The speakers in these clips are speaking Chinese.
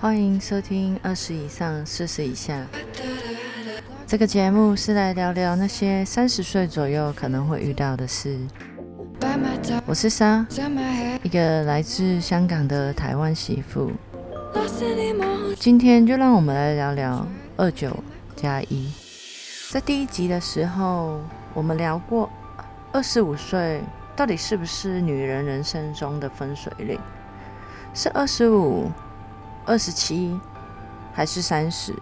欢迎收听二十以上四十以下。这个节目是来聊聊那些三十岁左右可能会遇到的事。我是莎，一个来自香港的台湾媳妇。今天就让我们来聊聊二九加一。在第一集的时候，我们聊过二十五岁到底是不是女人人生中的分水岭？是二十五、二十七还是三十？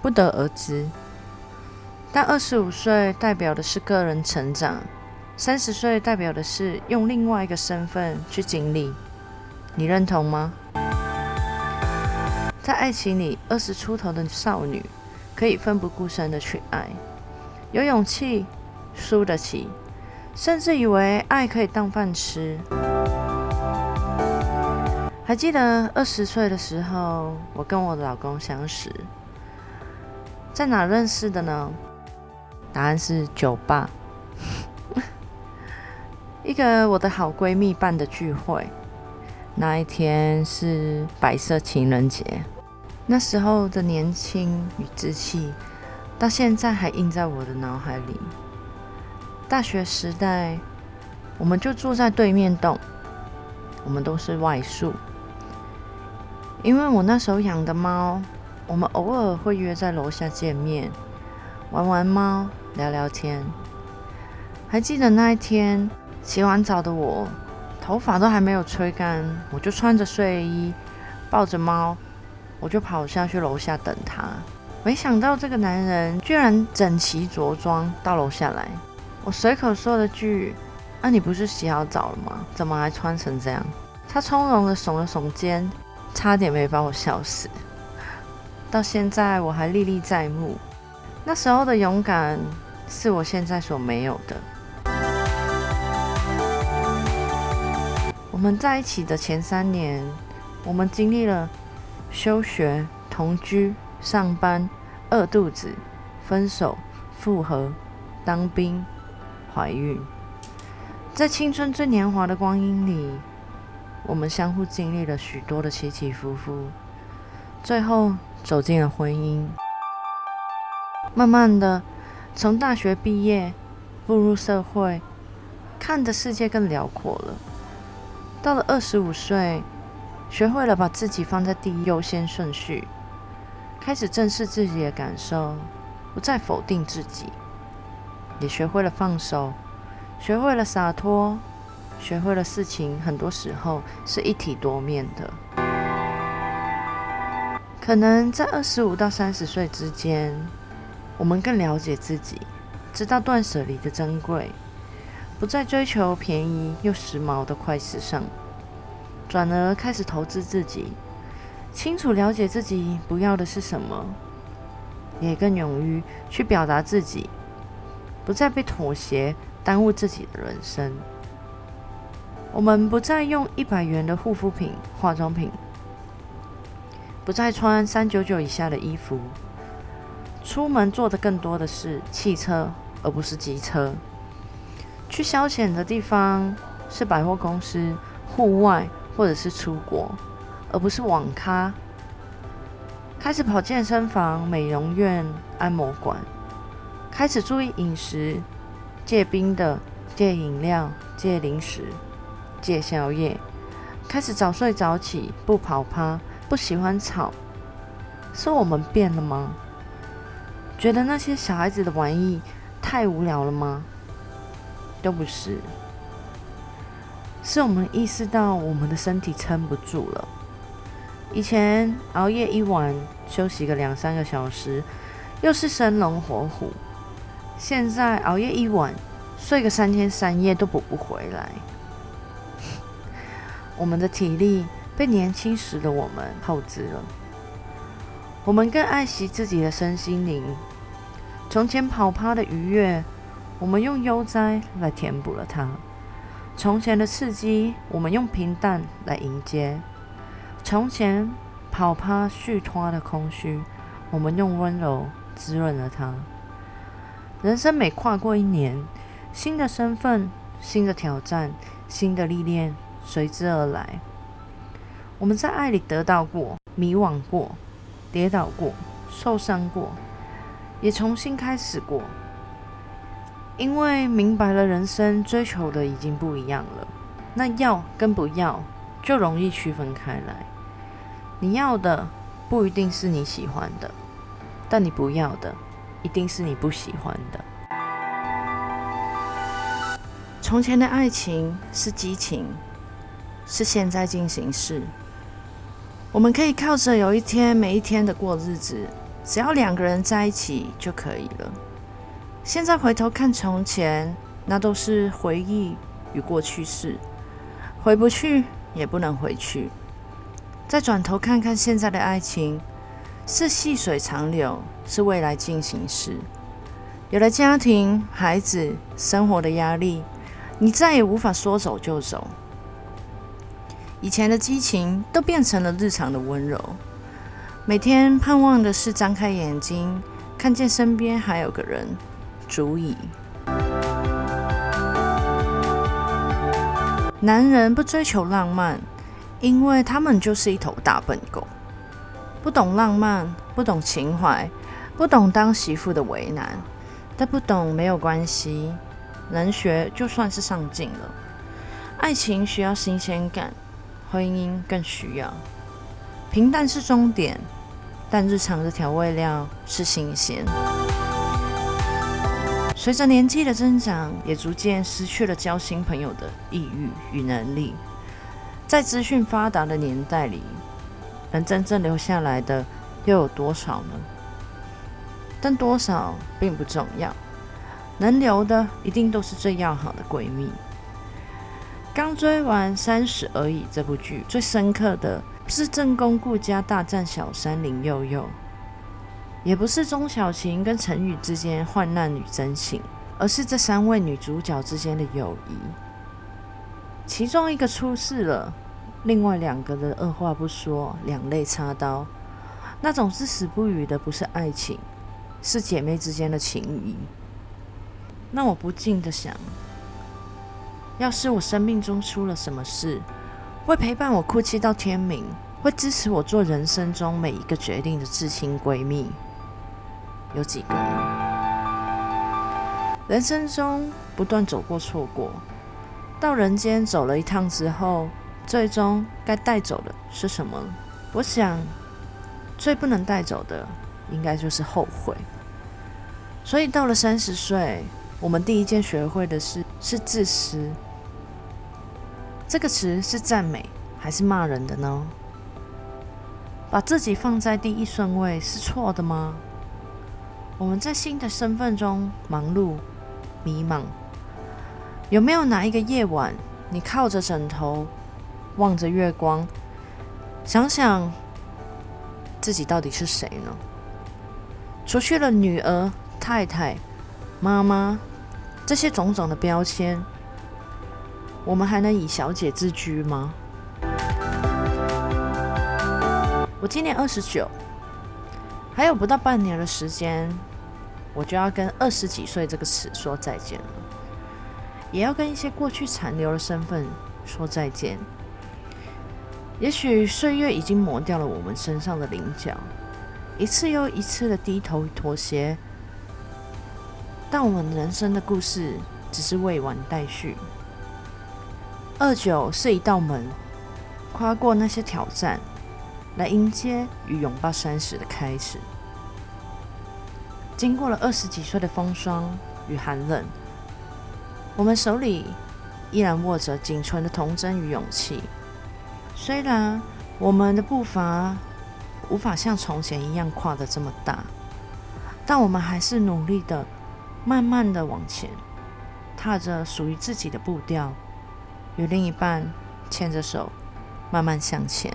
不得而知。但二十五岁代表的是个人成长，三十岁代表的是用另外一个身份去经历。你认同吗？在爱情里，二十出头的少女可以奋不顾身的去爱，有勇气，输得起，甚至以为爱可以当饭吃。还记得二十岁的时候，我跟我的老公相识。在哪认识的呢？答案是酒吧，一个我的好闺蜜办的聚会。那一天是白色情人节，那时候的年轻与稚气，到现在还印在我的脑海里。大学时代，我们就住在对面栋，我们都是外宿，因为我那时候养的猫。我们偶尔会约在楼下见面，玩玩猫，聊聊天。还记得那一天，洗完澡的我，头发都还没有吹干，我就穿着睡衣，抱着猫，我就跑下去楼下等他。没想到这个男人居然整齐着装到楼下来。我随口说了句：“那你不是洗好澡了吗？怎么还穿成这样？”他从容的耸了耸肩，差点没把我笑死。到现在我还历历在目，那时候的勇敢是我现在所没有的。我们在一起的前三年，我们经历了休学、同居、上班、饿肚子、分手、复合、当兵、怀孕，在青春最年华的光阴里，我们相互经历了许多的起起伏伏，最后。走进了婚姻，慢慢的，从大学毕业，步入社会，看的世界更辽阔了。到了二十五岁，学会了把自己放在第一优先顺序，开始正视自己的感受，不再否定自己，也学会了放手，学会了洒脱，学会了事情很多时候是一体多面的。可能在二十五到三十岁之间，我们更了解自己，知道断舍离的珍贵，不再追求便宜又时髦的快时尚，转而开始投资自己，清楚了解自己不要的是什么，也更勇于去表达自己，不再被妥协耽误自己的人生。我们不再用一百元的护肤品、化妆品。不再穿三九九以下的衣服，出门坐的更多的是汽车，而不是机车。去消遣的地方是百货公司、户外或者是出国，而不是网咖。开始跑健身房、美容院、按摩馆，开始注意饮食，戒冰的、戒饮料、戒零食、戒宵夜，开始早睡早起，不跑趴。不喜欢吵，是我们变了吗？觉得那些小孩子的玩意太无聊了吗？都不是，是我们意识到我们的身体撑不住了。以前熬夜一晚，休息个两三个小时，又是生龙活虎；现在熬夜一晚，睡个三天三夜都补不回来。我们的体力。被年轻时的我们透支了，我们更爱惜自己的身心灵。从前跑趴的愉悦，我们用悠哉来填补了它；从前的刺激，我们用平淡来迎接；从前跑趴续拖的空虚，我们用温柔滋润了它。人生每跨过一年，新的身份、新的挑战、新的历练随之而来。我们在爱里得到过，迷惘过，跌倒过，受伤过，也重新开始过。因为明白了，人生追求的已经不一样了，那要跟不要就容易区分开来。你要的不一定是你喜欢的，但你不要的一定是你不喜欢的。从前的爱情是激情，是现在进行式。我们可以靠着有一天每一天的过日子，只要两个人在一起就可以了。现在回头看从前，那都是回忆与过去式，回不去也不能回去。再转头看看现在的爱情，是细水长流，是未来进行时。有了家庭、孩子、生活的压力，你再也无法说走就走。以前的激情都变成了日常的温柔，每天盼望的是张开眼睛，看见身边还有个人。足矣。男人不追求浪漫，因为他们就是一头大笨狗，不懂浪漫，不懂情怀，不懂当媳妇的为难。但不懂没有关系，能学就算是上进了。爱情需要新鲜感，婚姻更需要。平淡是终点，但日常的调味料是新鲜。随着年纪的增长，也逐渐失去了交新朋友的意欲与能力。在资讯发达的年代里，能真正留下来的又有多少呢？但多少并不重要，能留的一定都是最要好的闺蜜。刚追完《三十而已》这部剧，最深刻的不是正宫顾家大战小三林佑佑。也不是钟小琴跟陈宇之间患难与真情，而是这三位女主角之间的友谊。其中一个出事了，另外两个的二话不说，两肋插刀。那种至死不渝的，不是爱情，是姐妹之间的情谊。那我不禁的想，要是我生命中出了什么事，会陪伴我哭泣到天明，会支持我做人生中每一个决定的至亲闺蜜。有几个呢？人生中不断走过错过，到人间走了一趟之后，最终该带走的是什么？我想，最不能带走的，应该就是后悔。所以到了三十岁，我们第一件学会的事是自私。这个词是赞美还是骂人的呢？把自己放在第一顺位是错的吗？我们在新的身份中忙碌、迷茫，有没有哪一个夜晚，你靠着枕头，望着月光，想想自己到底是谁呢？除去了女儿、太太、妈妈这些种种的标签，我们还能以小姐自居吗？我今年二十九。还有不到半年的时间，我就要跟二十几岁这个词说再见了，也要跟一些过去残留的身份说再见。也许岁月已经磨掉了我们身上的棱角，一次又一次的低头妥协，但我们人生的故事只是未完待续。二九是一道门，跨过那些挑战。来迎接与拥抱三十的开始。经过了二十几岁的风霜与寒冷，我们手里依然握着仅存的童真与勇气。虽然我们的步伐无法像从前一样跨得这么大，但我们还是努力的、慢慢的往前，踏着属于自己的步调，与另一半牵着手，慢慢向前。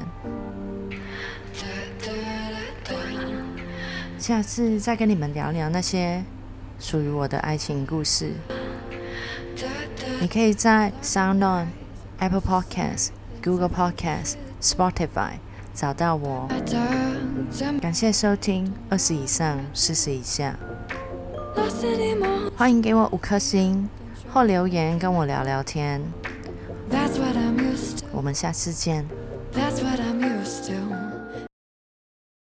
下次再跟你们聊聊那些属于我的爱情故事。你可以在 SoundOn、Apple Podcast、Google Podcasts、Spotify 找到我。感谢收听，二十以上，四十以下。欢迎给我五颗星或留言跟我聊聊天。我们下次见。That's what I'm